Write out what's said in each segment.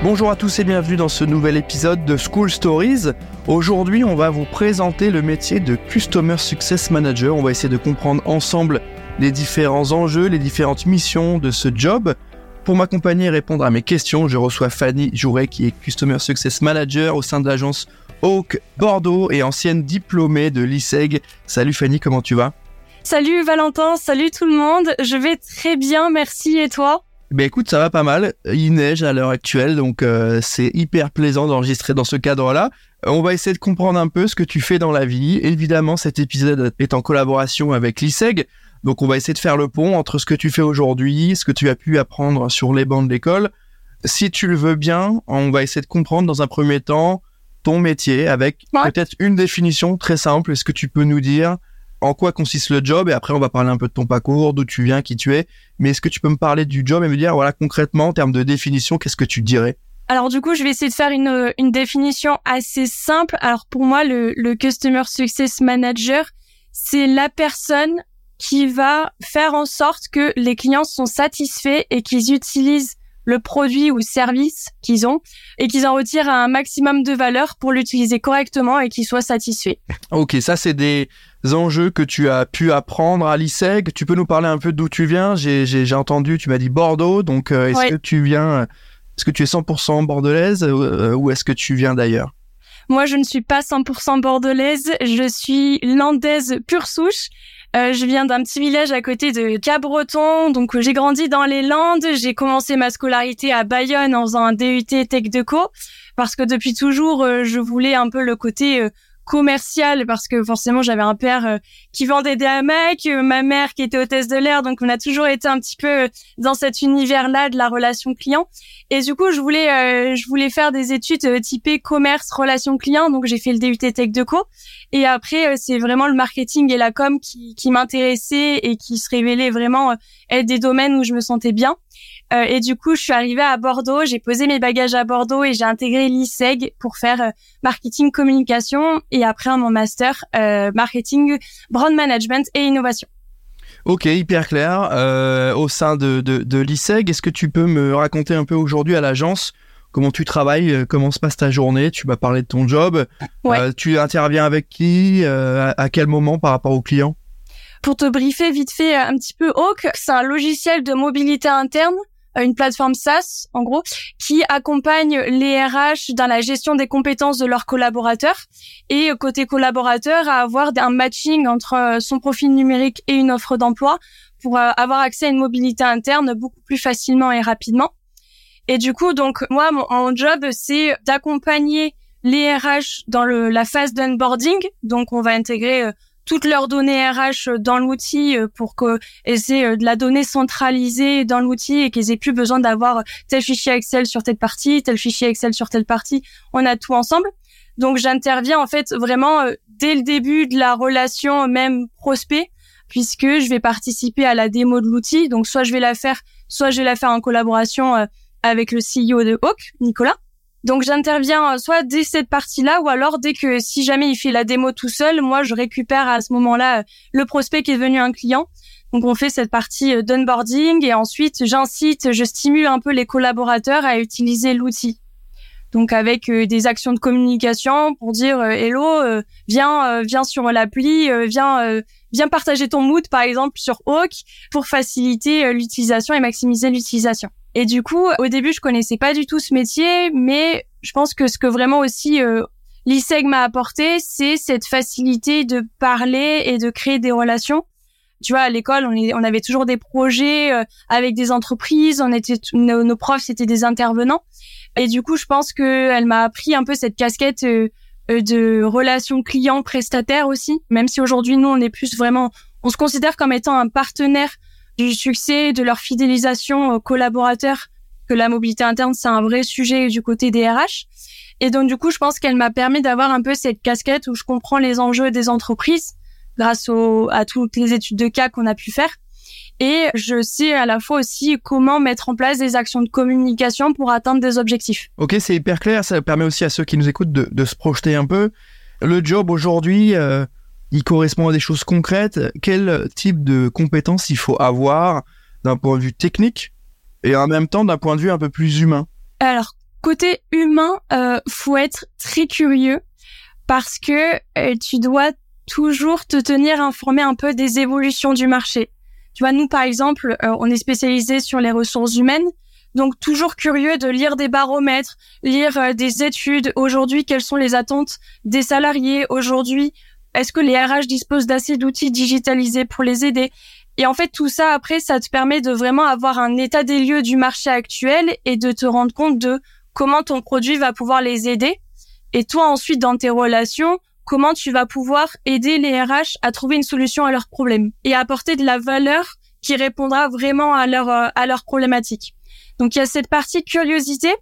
Bonjour à tous et bienvenue dans ce nouvel épisode de School Stories. Aujourd'hui, on va vous présenter le métier de Customer Success Manager. On va essayer de comprendre ensemble les différents enjeux, les différentes missions de ce job. Pour m'accompagner et répondre à mes questions, je reçois Fanny Jouret qui est Customer Success Manager au sein de l'agence Hawk Bordeaux et ancienne diplômée de l'ISEG. Salut Fanny, comment tu vas? Salut Valentin, salut tout le monde. Je vais très bien, merci et toi? Ben écoute, ça va pas mal. Il neige à l'heure actuelle, donc euh, c'est hyper plaisant d'enregistrer dans ce cadre-là. Euh, on va essayer de comprendre un peu ce que tu fais dans la vie. Évidemment, cet épisode est en collaboration avec l'ISEG, donc on va essayer de faire le pont entre ce que tu fais aujourd'hui, ce que tu as pu apprendre sur les bancs de l'école. Si tu le veux bien, on va essayer de comprendre dans un premier temps ton métier avec peut-être une définition très simple. Est-ce que tu peux nous dire en quoi consiste le job et après on va parler un peu de ton parcours, d'où tu viens, qui tu es. Mais est-ce que tu peux me parler du job et me dire voilà concrètement en termes de définition, qu'est-ce que tu dirais? Alors du coup, je vais essayer de faire une, une définition assez simple. Alors pour moi, le, le Customer Success Manager, c'est la personne qui va faire en sorte que les clients sont satisfaits et qu'ils utilisent le produit ou service qu'ils ont et qu'ils en retirent un maximum de valeur pour l'utiliser correctement et qu'ils soient satisfaits. Ok, ça c'est des enjeux que tu as pu apprendre à l'ISEG. Tu peux nous parler un peu d'où tu viens? J'ai entendu, tu m'as dit Bordeaux, donc euh, est-ce que tu viens, est-ce que tu es 100% bordelaise euh, ou est-ce que tu viens d'ailleurs? Moi, je ne suis pas 100% bordelaise, je suis landaise pure souche. Euh, je viens d'un petit village à côté de Cabreton, donc j'ai grandi dans les Landes. J'ai commencé ma scolarité à Bayonne en faisant un DUT Tech Co, parce que depuis toujours, euh, je voulais un peu le côté euh, commercial parce que forcément j'avais un père euh, qui vendait des hamacs, euh, ma mère qui était hôtesse de l'air, donc on a toujours été un petit peu euh, dans cet univers-là de la relation client. Et du coup, je voulais, je voulais faire des études typées commerce, relation client, donc j'ai fait le DUT Tech de Co. Et après, c'est vraiment le marketing et la com qui, qui m'intéressaient et qui se révélaient vraiment être des domaines où je me sentais bien. Euh, et du coup, je suis arrivée à Bordeaux, j'ai posé mes bagages à Bordeaux et j'ai intégré l'ISEG pour faire euh, marketing communication et après mon master euh, marketing brand management et innovation. Ok, hyper clair. au sein de, de, de l'ISEG, est-ce que tu peux me raconter un peu aujourd'hui à l'agence comment tu travailles, comment se passe ta journée? Tu m'as parlé de ton job. tu interviens avec qui à, quel moment par rapport aux clients? Pour te briefer vite fait un petit peu, Hawk, c'est un logiciel de mobilité interne une plateforme SaaS, en gros, qui accompagne les RH dans la gestion des compétences de leurs collaborateurs et euh, côté collaborateur à avoir un matching entre euh, son profil numérique et une offre d'emploi pour avoir accès à une mobilité interne beaucoup plus facilement et rapidement. Et du coup, donc moi, mon, job, c'est d'accompagner les RH dans le, la phase d'onboarding. Donc, on va intégrer toutes leurs données RH dans l'outil euh, pour qu'elles aient euh, de la donnée centralisée dans l'outil et qu'ils aient plus besoin d'avoir tel fichier Excel sur telle partie, tel fichier Excel sur telle partie. On a tout ensemble. Donc j'interviens en fait vraiment euh, dès le début de la relation même prospect puisque je vais participer à la démo de l'outil. Donc soit je vais la faire, soit je vais la faire en collaboration avec le CEO de Hawk, Nicolas. Donc j'interviens euh, soit dès cette partie-là ou alors dès que si jamais il fait la démo tout seul, moi je récupère à ce moment-là euh, le prospect qui est devenu un client. Donc on fait cette partie euh, d'onboarding et ensuite j'incite, je stimule un peu les collaborateurs à utiliser l'outil. Donc avec des actions de communication pour dire hello, viens viens sur l'appli, viens viens partager ton mood par exemple sur Hawk pour faciliter l'utilisation et maximiser l'utilisation. Et du coup, au début, je connaissais pas du tout ce métier, mais je pense que ce que vraiment aussi euh, l'ISEG m'a apporté, c'est cette facilité de parler et de créer des relations. Tu vois, à l'école, on, on avait toujours des projets euh, avec des entreprises, on était nos, profs c'était des intervenants. Et du coup, je pense que elle m'a appris un peu cette casquette euh, euh, de relation client prestataire aussi, même si aujourd'hui nous on est plus vraiment on se considère comme étant un partenaire du succès, de leur fidélisation aux collaborateurs que la mobilité interne c'est un vrai sujet du côté des RH. Et donc du coup, je pense qu'elle m'a permis d'avoir un peu cette casquette où je comprends les enjeux des entreprises grâce au, à toutes les études de cas qu'on a pu faire. Et je sais à la fois aussi comment mettre en place des actions de communication pour atteindre des objectifs. Ok, c'est hyper clair. Ça permet aussi à ceux qui nous écoutent de, de se projeter un peu. Le job aujourd'hui, euh, il correspond à des choses concrètes. Quel type de compétences il faut avoir d'un point de vue technique et en même temps d'un point de vue un peu plus humain? Alors, côté humain, euh, faut être très curieux parce que euh, tu dois toujours te tenir informé un peu des évolutions du marché. Tu vois, nous, par exemple, euh, on est spécialisé sur les ressources humaines. Donc, toujours curieux de lire des baromètres, lire euh, des études. Aujourd'hui, quelles sont les attentes des salariés? Aujourd'hui? Est-ce que les RH disposent d'assez d'outils digitalisés pour les aider? Et en fait, tout ça, après, ça te permet de vraiment avoir un état des lieux du marché actuel et de te rendre compte de comment ton produit va pouvoir les aider. Et toi, ensuite, dans tes relations, comment tu vas pouvoir aider les RH à trouver une solution à leurs problèmes et à apporter de la valeur qui répondra vraiment à leur à leurs problématiques. Donc il y a cette partie curiosité,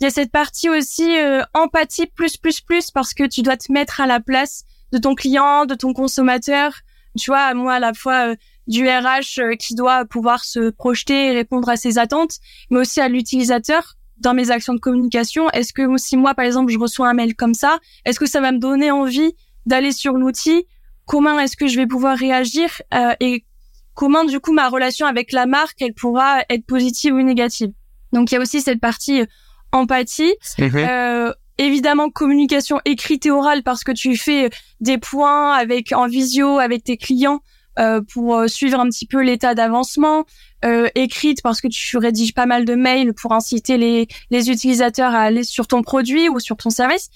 il y a cette partie aussi euh, empathie plus plus plus parce que tu dois te mettre à la place de ton client, de ton consommateur. Tu vois, moi à la fois euh, du RH qui doit pouvoir se projeter et répondre à ses attentes, mais aussi à l'utilisateur dans mes actions de communication Est-ce que si moi, par exemple, je reçois un mail comme ça, est-ce que ça va me donner envie d'aller sur l'outil? Comment est-ce que je vais pouvoir réagir euh, et comment du coup ma relation avec la marque elle pourra être positive ou négative? Donc il y a aussi cette partie euh, empathie. Mhm. Euh, évidemment communication écrite et orale parce que tu fais des points avec en visio avec tes clients euh, pour euh, suivre un petit peu l'état d'avancement, euh, écrite parce que tu rédiges pas mal de mails pour inciter les, les utilisateurs à aller sur ton produit ou sur ton service.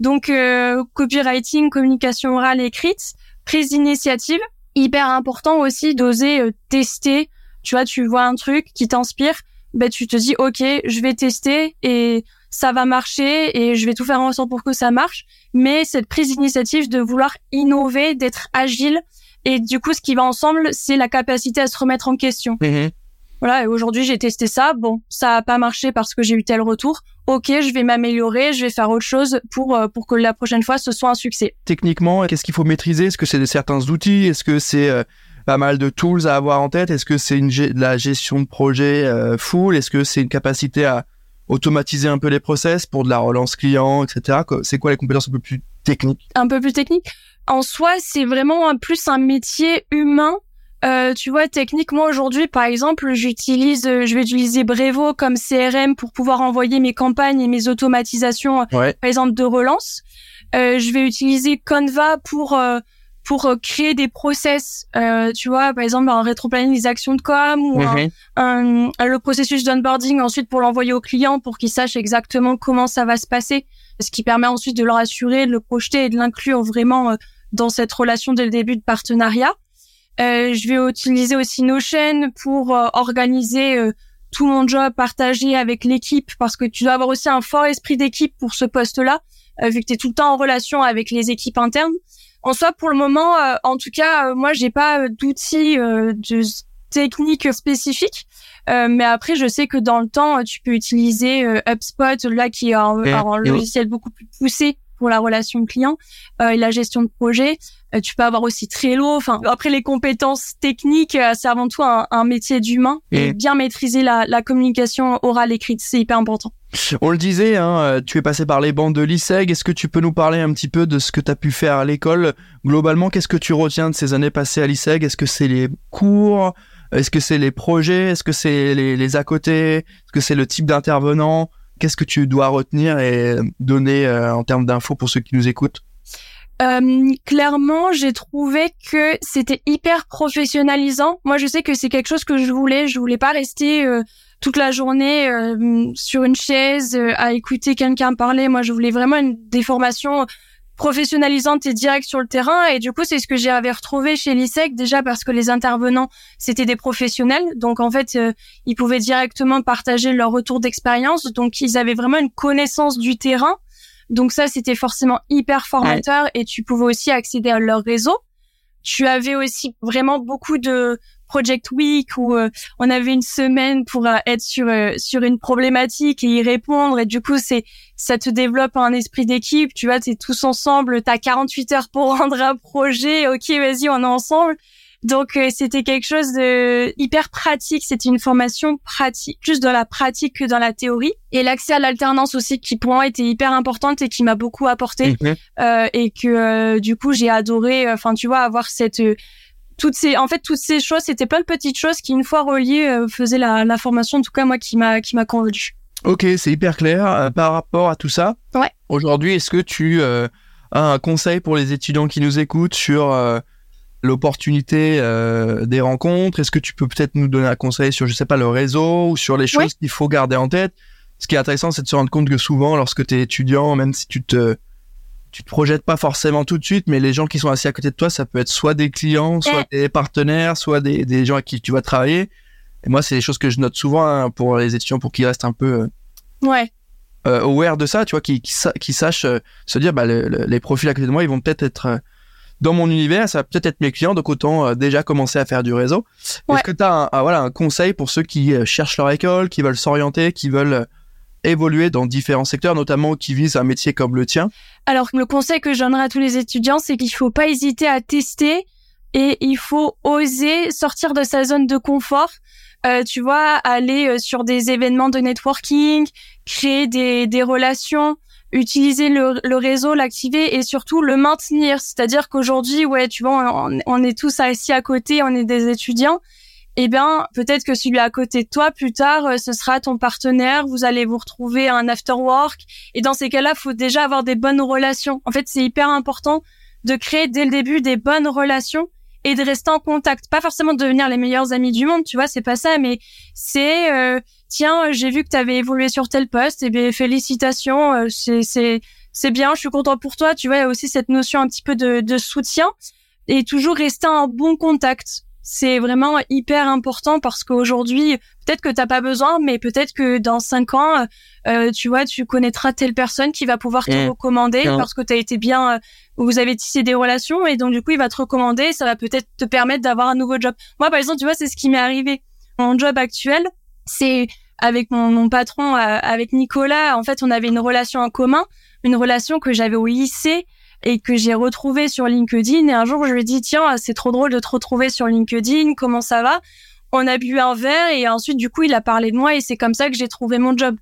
Donc euh, copywriting, communication orale écrite, prise d'initiative, hyper important aussi d'oser tester. Tu vois, tu vois un truc qui t'inspire, ben tu te dis ok, je vais tester et ça va marcher et je vais tout faire en sorte pour que ça marche. Mais cette prise d'initiative de vouloir innover, d'être agile, et du coup, ce qui va ensemble, c'est la capacité à se remettre en question. Mhm. Voilà, et aujourd'hui, j'ai testé ça. Bon, ça a pas marché parce que j'ai eu tel retour. Ok, je vais m'améliorer, je vais faire autre chose pour euh, pour que la prochaine fois ce soit un succès. Techniquement, qu'est-ce qu'il faut maîtriser? Est-ce que c'est certains outils? Est-ce que c'est euh, pas mal de tools à avoir en tête? Est-ce que c'est une la gestion de projet euh, full? Est-ce que c'est une capacité à automatiser un peu les process pour de la relance client, etc. C'est quoi les compétences un peu plus techniques? Un peu plus techniques? En soi, c'est vraiment un plus un métier humain. Euh, tu vois, techniquement aujourd'hui, par exemple, j'utilise, euh, je vais utiliser Brevo comme CRM pour pouvoir envoyer mes campagnes et mes automatisations, par exemple, de relance. Euh, je vais utiliser Canva pour pour créer des process, tu vois, par exemple, un rétroplanning des actions de com ou un, le processus d'onboarding ensuite pour l'envoyer au client pour qu'il sache exactement comment ça va se passer, ce qui permet ensuite de le rassurer, de le projeter et de l'inclure vraiment dans cette relation dès le début de partenariat. Euh, je vais utiliser aussi Notion pour euh, organiser euh, tout mon job partagé avec l'équipe parce que tu dois avoir aussi un fort esprit d'équipe pour ce poste-là, vu que tu es tout le temps en relation avec les équipes internes. En soi, pour le moment, en tout cas, moi, j'ai pas d'outils de techniques spécifiques. mais après, je sais que dans le temps, tu peux utiliser HubSpot, là, qui est un, un logiciel beaucoup plus poussé pour la relation client euh, et la gestion de projet. Euh, tu peux avoir aussi Trello. Enfin, après les compétences techniques, euh, c'est avant tout un, un métier d'humain. Et bien maîtriser la, la communication orale écrite, c'est hyper important. On le disait, hein, tu es passé par les bandes de l'ISEG. Est-ce que tu peux nous parler un petit peu de ce que tu as pu faire à l'école? Globalement, qu'est-ce que tu retiens de ces années passées à l'ISEG? Est-ce que c'est les cours? Est-ce que c'est les projets? Est-ce que c'est les, les à côté? Est-ce que c'est le type d'intervenant? Qu'est-ce que tu dois retenir et donner euh, en termes d'infos pour ceux qui nous écoutent? Euh, clairement, j'ai trouvé que c'était hyper professionnalisant. Moi, je sais que c'est quelque chose que je voulais. Je voulais pas rester euh, toute la journée sur une chaise à écouter quelqu'un parler. Moi, je voulais vraiment une, des formations professionnalisante et directe sur le terrain. Et du coup, c'est ce que j'avais retrouvé chez l'ISEC, déjà parce que les intervenants, c'était des professionnels. Donc, en fait, euh, ils pouvaient directement partager leur retour d'expérience. Donc, ils avaient vraiment une connaissance du terrain. Donc, ça, c'était forcément hyper formateur et tu pouvais aussi accéder à leur réseau. Tu avais aussi vraiment beaucoup de Project Week où euh, on avait une semaine pour euh, être sur euh, sur une problématique et y répondre et du coup c'est ça te développe un esprit d'équipe tu vois t'es tous ensemble t'as 48 heures pour rendre un projet ok vas-y on est ensemble donc c'était quelque chose de hyper pratique c'était une formation pratique plus dans la pratique que dans la théorie et l'accès à l'alternance aussi qui pour moi était hyper importante et qui m'a beaucoup apporté mhm. et que du coup j'ai adoré enfin tu vois avoir cette toutes ces, en fait, toutes ces choses, c'était plein de petites choses qui, une fois reliées, euh, faisaient la, la, formation, en tout cas, moi, qui m'a, qui m'a convaincu. Ok, c'est hyper clair. Euh, par rapport à tout ça, ouais. aujourd'hui, est-ce que tu euh, as un conseil pour les étudiants qui nous écoutent sur l'opportunité des rencontres? Est-ce que tu peux peut-être nous donner un conseil sur, je sais pas, le réseau ou sur les choses qu'il faut garder en tête? Ce qui est intéressant, c'est de se rendre compte que souvent, lorsque tu es étudiant, même si tu te tu te projettes pas forcément tout de suite, mais les gens qui sont assis à côté de toi, ça peut être soit des clients, soit eh. des partenaires, soit des, des gens avec qui tu vas travailler. Et moi, c'est des choses que je note souvent hein, pour les étudiants, pour qu'ils restent un peu euh, ouais. euh, aware de ça, tu vois, qui, qui, sachent euh, se dire, bah, les profils à côté de moi, ils vont peut-être être, euh, dans mon univers, ça va peut-être être mes clients, donc autant déjà commencer à faire du réseau. Est-ce que tu as un, voilà, un conseil pour ceux qui cherchent leur école, qui veulent s'orienter, qui veulent évoluer dans différents secteurs, notamment qui visent un métier comme le tien? Alors, le conseil que je donnerai à tous les étudiants, c'est qu'il faut pas hésiter à tester et il faut oser sortir de sa zone de confort. Euh, tu vois, aller euh, sur des événements de networking, créer des, des relations, utiliser le, le réseau, l'activer et surtout le maintenir. C'est-à-dire qu'aujourd'hui, ouais, tu vois, on, on, est tous assis à côté, on est des étudiants eh bien, peut-être que celui à côté de toi, plus tard, euh, ce sera ton partenaire, vous allez vous retrouver un after work. Et dans ces cas-là, faut déjà avoir des bonnes relations. En fait, c'est hyper important de créer dès le début des bonnes relations et de rester en contact. Pas forcément de devenir les meilleurs amis du monde, tu vois, c'est pas ça, mais c'est euh, tiens, j'ai vu que tu avais évolué sur tel poste, et eh bien félicitations, euh, c'est c'est c'est bien, je suis content pour toi, tu vois, il y a aussi cette notion un petit peu de, de soutien et toujours rester en bon contact c'est vraiment hyper important parce qu'aujourd'hui, peut-être que t'as pas besoin, mais peut-être que dans cinq ans, euh, tu vois, tu connaîtras telle personne qui va pouvoir te mmh. recommander parce que tu as été bien, euh, vous avez tissé des relations et donc du coup, il va te recommander, ça va peut-être te permettre d'avoir un nouveau job. Moi, par exemple, tu vois, c'est ce qui m'est arrivé. Mon job actuel, c'est avec mon, mon patron, euh, avec Nicolas. En fait, on avait une relation en commun, une relation que j'avais au lycée et que j'ai retrouvé sur LinkedIn. Et un jour, je lui ai dit, tiens, c'est trop drôle de te retrouver sur LinkedIn. Comment ça va? On a bu un verre et ensuite, du coup, il a parlé de moi et c'est comme ça que j'ai trouvé mon job.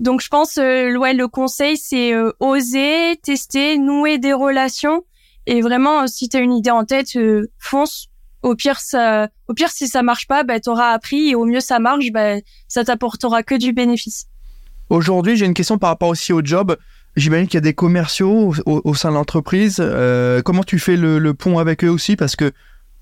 Donc, je pense, euh, ouais, le conseil, c'est euh, oser, tester, nouer des relations. Et vraiment, si tu as une idée en tête, euh, fonce. Au pire, ça, au pire, si ça marche pas, bah, t'auras appris et au mieux ça marche, bah, ça t'apportera que du bénéfice. Aujourd'hui, j'ai une question par rapport aussi au job. J'imagine qu'il y a des commerciaux au, sein de l'entreprise. Euh, comment tu fais le, pont avec eux aussi? Parce que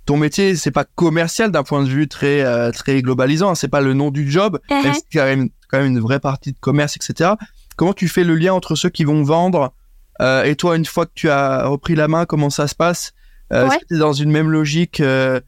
ton métier, c'est pas commercial d'un point de vue très euh, très globalisant. Hein. C'est pas le nom du job, uh-huh. même y a quand même, une vraie partie de commerce, etc. Comment tu fais le lien entre ceux qui vont vendre euh, et toi, une fois que tu as repris la main, comment ça se passe? Tu es dans une même logique de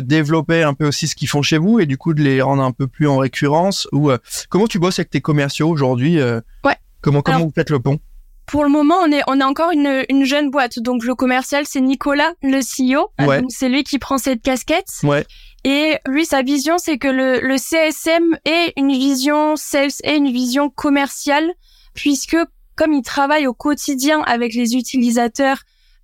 développer un peu aussi ce qu'ils font chez vous et du coup de les rendre un peu plus en récurrence ou comment tu bosses avec tes commerciaux aujourd'hui Ouais. Comment, comment vous faites le pont? pour le moment, on est on est encore une, une jeune boîte. Donc le commercial, c'est Nicolas, le CEO. Ouais. C'est lui qui prend cette casquette. Ouais. Et lui, sa vision, c'est que le, le CSM est une vision sales et une vision commerciale, puisque comme il travaille au quotidien avec les utilisateurs,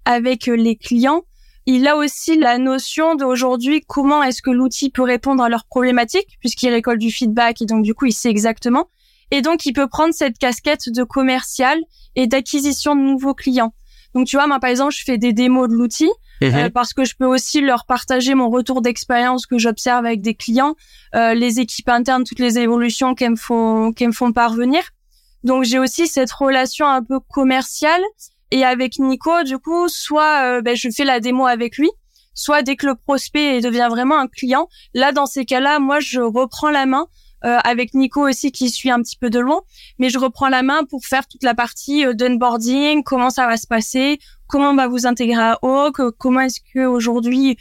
avec les clients, il a aussi la notion d'aujourd'hui comment est-ce que l'outil peut répondre à leurs problématiques, puisqu'il récolte du feedback et donc du coup il sait exactement. Et donc, il peut prendre cette casquette de commercial et d'acquisition de nouveaux clients. Donc, tu vois, moi, par exemple, je fais des démos de l'outil mhm. euh, parce que je peux aussi leur partager mon retour d'expérience que j'observe avec des clients, euh, les équipes internes, toutes les évolutions qu'elles me font, qu'elles me font parvenir. Donc, j'ai aussi cette relation un peu commerciale. Et avec Nico, du coup, soit euh, ben, je fais la démo avec lui, soit dès que le prospect devient vraiment un client, là, dans ces cas-là, moi, je reprends la main euh, avec Nico aussi qui suit un petit peu de loin. Mais je reprends la main pour faire toute la partie euh, comment ça va se passer, comment on va vous intégrer à Hawk, euh, comment est-ce que aujourd'hui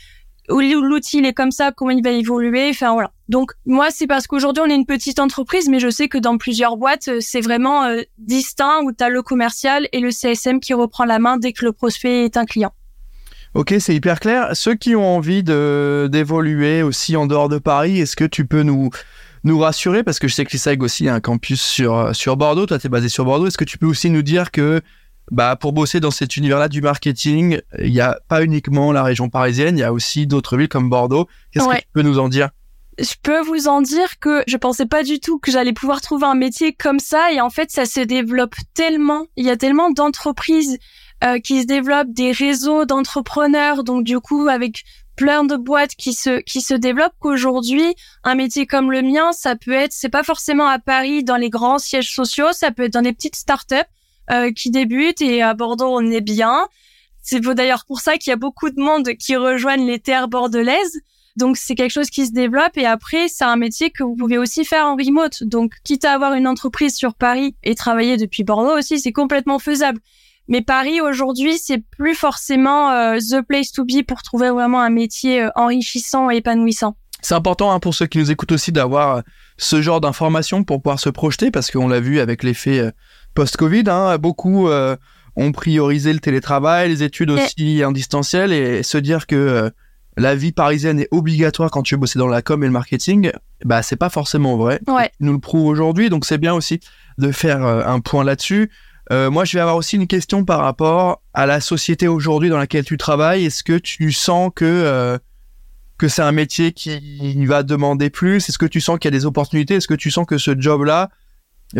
l'outil il est comme ça, comment il va évoluer, enfin voilà. Donc moi c'est parce qu'aujourd'hui on est une petite entreprise, mais je sais que dans plusieurs boîtes c'est vraiment distinct où tu as le commercial et le CSM qui reprend la main dès que le prospect est un client. Ok, c'est hyper clair. Ceux qui ont envie de d'évoluer aussi en dehors de Paris, est-ce que tu peux nous nous rassurer? Parce que je sais que l'ISAG aussi a un campus sur sur Bordeaux. Toi, tu es basé sur Bordeaux. Est-ce que tu peux aussi nous dire que bah pour bosser dans cet univers-là du marketing, il n'y a pas uniquement la région parisienne, il y a aussi d'autres villes comme Bordeaux. Qu'est-ce que tu peux nous en dire? Je peux vous en dire que je pensais pas du tout que j'allais pouvoir trouver un métier comme ça et en fait ça se développe tellement. Il y a tellement d'entreprises euh, qui se développent, des réseaux d'entrepreneurs, donc du coup avec plein de boîtes qui se qui se développent qu'aujourd'hui un métier comme le mien ça peut être c'est pas forcément à Paris dans les grands sièges sociaux ça peut être dans des petites startups euh, qui débutent et à Bordeaux on est bien c'est d'ailleurs pour ça qu'il y a beaucoup de monde qui rejoignent les terres bordelaises donc c'est quelque chose qui se développe et après c'est un métier que vous pouvez aussi faire en remote. Donc quitte à avoir une entreprise sur Paris et travailler depuis Bordeaux aussi, c'est complètement faisable. Mais Paris aujourd'hui, c'est plus forcément euh, the place to be pour trouver vraiment un métier euh, enrichissant et épanouissant. C'est important hein, pour ceux qui nous écoutent aussi d'avoir euh, ce genre d'informations pour pouvoir se projeter parce qu'on l'a vu avec l'effet post-Covid. Hein, beaucoup ont priorisé le télétravail, les études aussi en distanciel et se dire que la vie parisienne est obligatoire quand tu veux bosser dans la com et le marketing, bah c'est pas forcément vrai. Ouais. nous le prouve aujourd'hui, donc c'est bien aussi de faire euh, un point là-dessus. Euh, moi, je vais avoir aussi une question par rapport à la société aujourd'hui dans laquelle tu travailles. Est-ce que tu sens que euh, que c'est un métier qui va demander plus? Est-ce que tu sens qu'il y a des opportunités? Est-ce que tu sens que ce job-là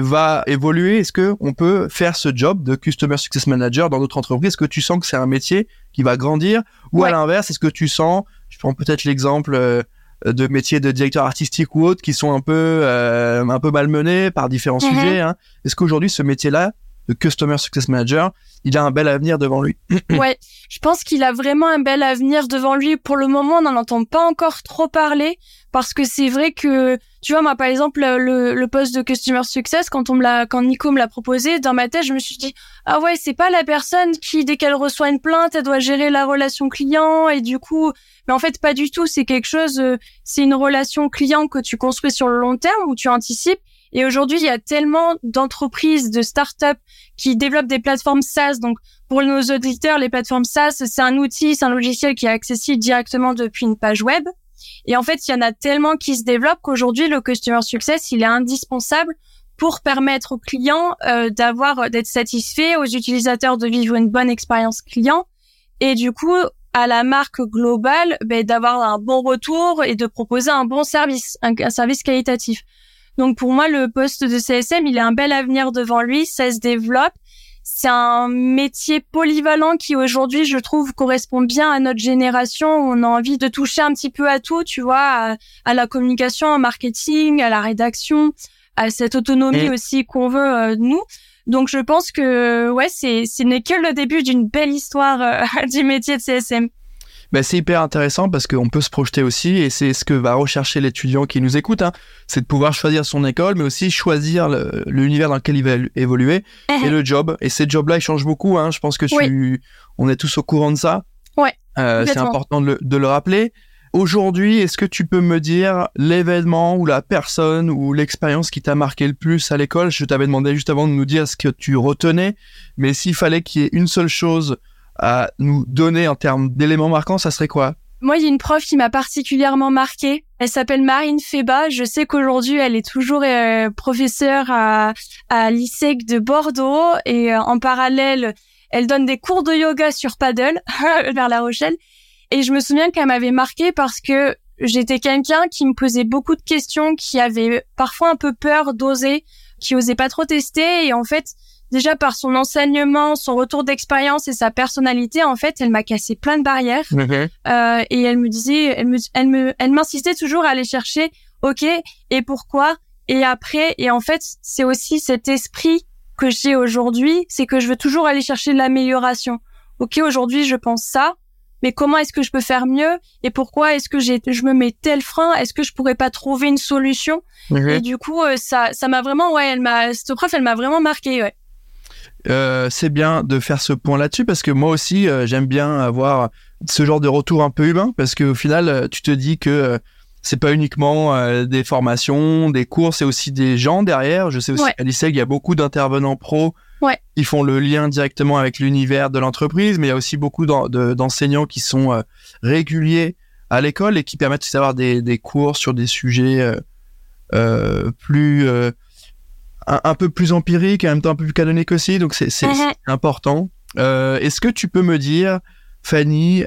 va évoluer Est-ce que on peut faire ce job de Customer Success Manager dans d'autres entreprises? Est-ce que tu sens que c'est un métier qui va grandir? Ou à l'inverse, est-ce que tu sens, je prends peut-être l'exemple euh, de métiers de directeur artistique ou autres qui sont un peu euh, un peu malmenés par différents mm-hmm. sujets. Hein? Est-ce qu'aujourd'hui ce métier-là de Customer Success Manager, il a un bel avenir devant lui? ouais, je pense qu'il a vraiment un bel avenir devant lui. Pour le moment, on n'en entend pas encore trop parler parce que c'est vrai que tu vois moi par exemple le, le poste de customer success quand on me l'a quand Nico me l'a proposé dans ma tête je me suis dit ah ouais c'est pas la personne qui dès qu'elle reçoit une plainte elle doit gérer la relation client et du coup mais en fait pas du tout c'est quelque chose euh, c'est une relation client que tu construis sur le long terme où tu anticipes et aujourd'hui, il y a tellement d'entreprises, de startups qui développent des plateformes SaaS. Donc, pour nos auditeurs, les plateformes SaaS, c'est un outil, c'est un logiciel qui est accessible directement depuis une page web. Et en fait, il y en a tellement qui se développent qu'aujourd'hui, le customer success, il est indispensable pour permettre aux clients euh, d'avoir d'être satisfaits, aux utilisateurs de vivre une bonne expérience client, et du coup à la marque globale ben, d'avoir un bon retour et de proposer un bon service, un service qualitatif. Donc pour moi, le poste de CSM, il a un bel avenir devant lui, ça se développe. C'est un métier polyvalent qui aujourd'hui, je trouve, correspond bien à notre génération. On a envie de toucher un petit peu à tout, tu vois, à, la communication, au marketing, à la rédaction, à cette autonomie aussi qu'on veut euh, nous. Donc je pense que ouais, c'est ce n'est que le début d'une belle histoire euh, du métier de CSM. Ben, c'est hyper intéressant parce qu'on peut se projeter aussi et c'est ce que va rechercher l'étudiant qui nous écoute, hein. c'est de pouvoir choisir son école, mais aussi choisir l'univers dans lequel il va évoluer et le job. Et ces jobs-là, ils changent beaucoup. Hein. Je pense que tu, on est tous au courant de ça. Ouais. Euh, c'est important de le, de le rappeler. Aujourd'hui, est-ce que tu peux me dire l'événement ou la personne ou l'expérience qui t'a marqué le plus à l'école? Je t'avais demandé juste avant de nous dire ce que tu retenais, mais s'il fallait qu'il y ait une seule chose à nous donner en termes d'éléments marquants, ça serait quoi? Moi, il y a une prof qui m'a particulièrement marquée. Elle s'appelle Marine Feba. Je sais qu'aujourd'hui, elle est toujours euh, professeure à, à l'ISEC de Bordeaux et euh, en parallèle, elle donne des cours de yoga sur paddle vers La Rochelle. Et je me souviens qu'elle m'avait marquée parce que j'étais quelqu'un qui me posait beaucoup de questions, qui avait parfois un peu peur d'oser, qui osait pas trop tester. Et en fait, déjà par son enseignement, son retour d'expérience et sa personnalité, en fait, elle m'a cassé plein de barrières. Euh, et elle me disait, elle me, elle me, elle m'insistait toujours à aller chercher, ok, et pourquoi, et après, et en fait, c'est aussi cet esprit que j'ai aujourd'hui, c'est que je veux toujours aller chercher de l'amélioration. Ok, aujourd'hui, je pense ça, mais comment est-ce que je peux faire mieux et pourquoi est-ce que j'ai je me mets tel frein est-ce que je pourrais pas trouver une solution? Et du coup euh, ça ça m'a vraiment ouais elle m'a cette prof elle m'a vraiment marqué ouais euh, c'est bien de faire ce point là-dessus parce que moi aussi euh, j'aime bien avoir ce genre de retour un peu humain parce qu'au final euh, tu te dis que c'est pas uniquement des formations, des cours, c'est aussi des gens derrière. Je sais aussi qu'à l'ISEG il y a beaucoup d'intervenants pros Ouais. Ils font le lien directement avec l'univers de l'entreprise, mais il y a aussi beaucoup d'enseignants qui sont réguliers à l'école et qui permettent d'avoir des, des cours sur des sujets plus un, peu plus empiriques et en même temps un peu plus canoniques aussi. Donc c'est mm-hmm. important. Est-ce que tu peux me dire, Fanny,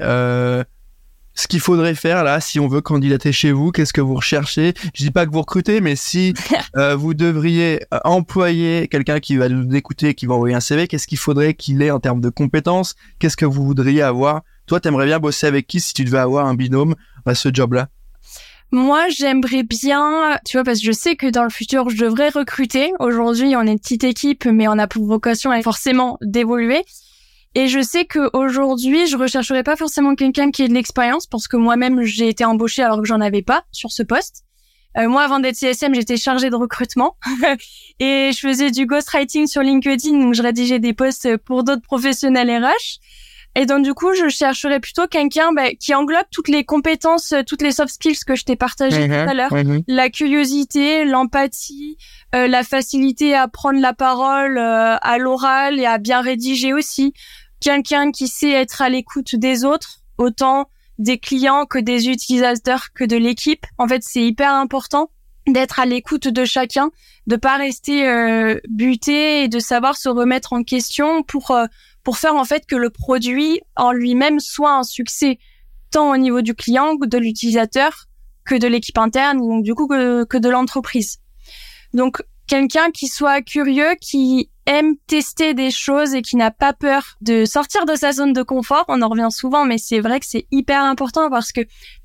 ce qu'il faudrait faire là, si on veut candidater chez vous, qu'est-ce que vous recherchez? Je dis pas que vous recrutez, mais si euh, vous devriez euh, employer quelqu'un qui va nous écouter, qui va envoyer un CV, qu'est-ce qu'il faudrait qu'il ait en termes de compétences? Qu'est-ce que vous voudriez avoir? Toi, t'aimerais bien bosser avec qui si tu devais avoir un binôme à ce job-là? Moi, j'aimerais bien, tu vois, parce que je sais que dans le futur, je devrais recruter. Aujourd'hui, on est une petite équipe, mais on a pour vocation forcément d'évoluer. Et je sais qu'aujourd'hui, je rechercherai pas forcément quelqu'un qui ait de l'expérience parce que moi-même, j'ai été embauchée alors que j'en avais pas sur ce poste. Euh, moi, avant d'être CSM, j'étais chargée de recrutement et je faisais du ghostwriting sur LinkedIn, donc je rédigeais des posts pour d'autres professionnels RH. Et donc du coup, je chercherais plutôt quelqu'un bah, qui englobe toutes les compétences, toutes les soft skills que je t'ai partagées tout à l'heure, la curiosité, l'empathie, euh, la facilité à prendre la parole euh, à l'oral et à bien rédiger aussi, quelqu'un qui sait être à l'écoute des autres, autant des clients que des utilisateurs que de l'équipe. En fait, c'est hyper important d'être à l'écoute de chacun, de pas rester euh, buté et de savoir se remettre en question pour euh, pour faire en fait que le produit en lui-même soit un succès tant au niveau du client que de l'utilisateur que de l'équipe interne ou du coup que, que de l'entreprise. Donc quelqu'un qui soit curieux, qui aime tester des choses et qui n'a pas peur de sortir de sa zone de confort. On en revient souvent, mais c'est vrai que c'est hyper important parce que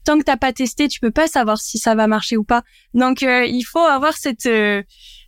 tant que t'as pas testé, tu peux pas savoir si ça va marcher ou pas. Donc euh, il faut avoir cette euh,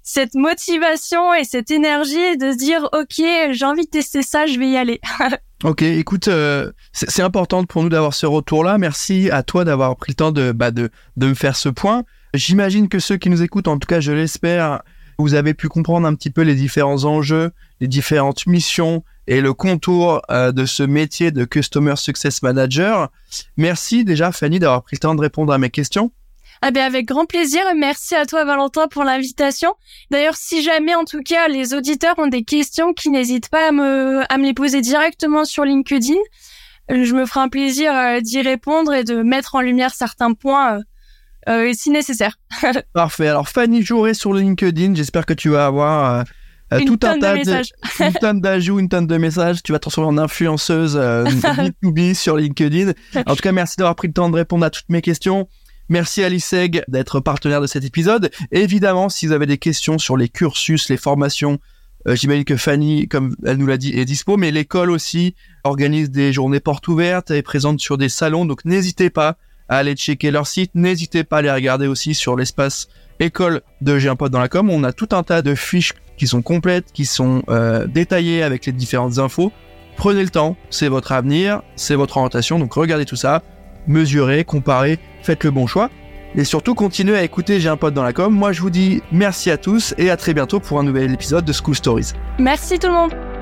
cette motivation et cette énergie de se dire ok, j'ai envie de tester ça, je vais y aller. Ok, écoute, euh, c'est important pour nous d'avoir ce retour-là. Merci à toi d'avoir pris le temps de, bah, de, de me faire ce point. J'imagine que ceux qui nous écoutent, en tout cas je l'espère, vous avez pu comprendre un petit peu les différents enjeux, les différentes missions et le contour euh, de ce métier de Customer Success Manager. Merci déjà Fanny d'avoir pris le temps de répondre à mes questions. Ah ben avec grand plaisir. Merci à toi Valentin pour l'invitation. D'ailleurs, si jamais en tout cas les auditeurs ont des questions, qui n'hésitent pas à me, à me les poser directement sur LinkedIn. Je me ferai un plaisir euh, d'y répondre et de mettre en lumière certains points euh, euh, si nécessaire. Parfait. Alors Fanny Jouret sur LinkedIn, j'espère que tu vas avoir euh, euh, tout un tas de, une tonne d'ajouts, une tonne de messages. Tu vas te transformer en influenceuse B2B sur LinkedIn. En tout cas, merci d'avoir pris le temps de répondre à toutes mes questions. Merci à l'ISEG d'être partenaire de cet épisode. évidemment, si vous avez des questions sur les cursus, les formations, j'imagine que Fanny, comme elle nous l'a dit, est dispo, mais l'école aussi organise des journées portes ouvertes, et présente sur des salons, donc n'hésitez pas à aller checker leur site. N'hésitez pas à les regarder aussi sur l'espace école de J'ai un dans la com. On a tout un tas de fiches qui sont complètes, qui sont euh, détaillées avec les différentes infos. Prenez le temps, c'est votre avenir, c'est votre orientation, donc regardez tout ça, mesurez, comparez, faites le bon choix. Et surtout, continuez à écouter J'ai un pote dans la com. Moi, je vous dis merci à tous et à très bientôt pour un nouvel épisode de School Stories. Merci tout le monde.